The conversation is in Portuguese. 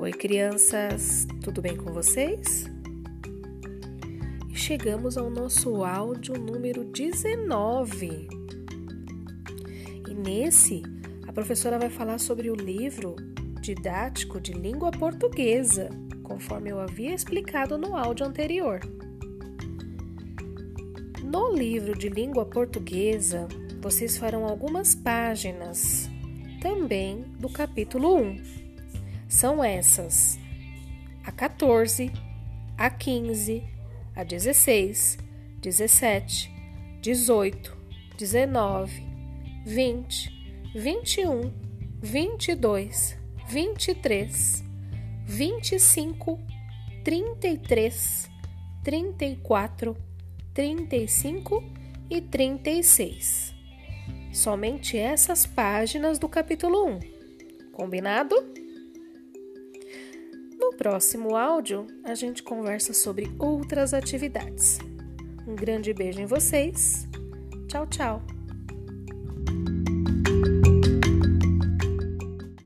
Oi, crianças, tudo bem com vocês? Chegamos ao nosso áudio número 19. E nesse, a professora vai falar sobre o livro didático de língua portuguesa, conforme eu havia explicado no áudio anterior. No livro de língua portuguesa, vocês farão algumas páginas também do capítulo 1. São essas: a 14, a 15, a 16, 17, 18, 19, 20, 21, 22, 23, 25, 33, 34, 35 e 36. Somente essas páginas do capítulo 1. Combinado? Próximo áudio, a gente conversa sobre outras atividades. Um grande beijo em vocês. Tchau, tchau.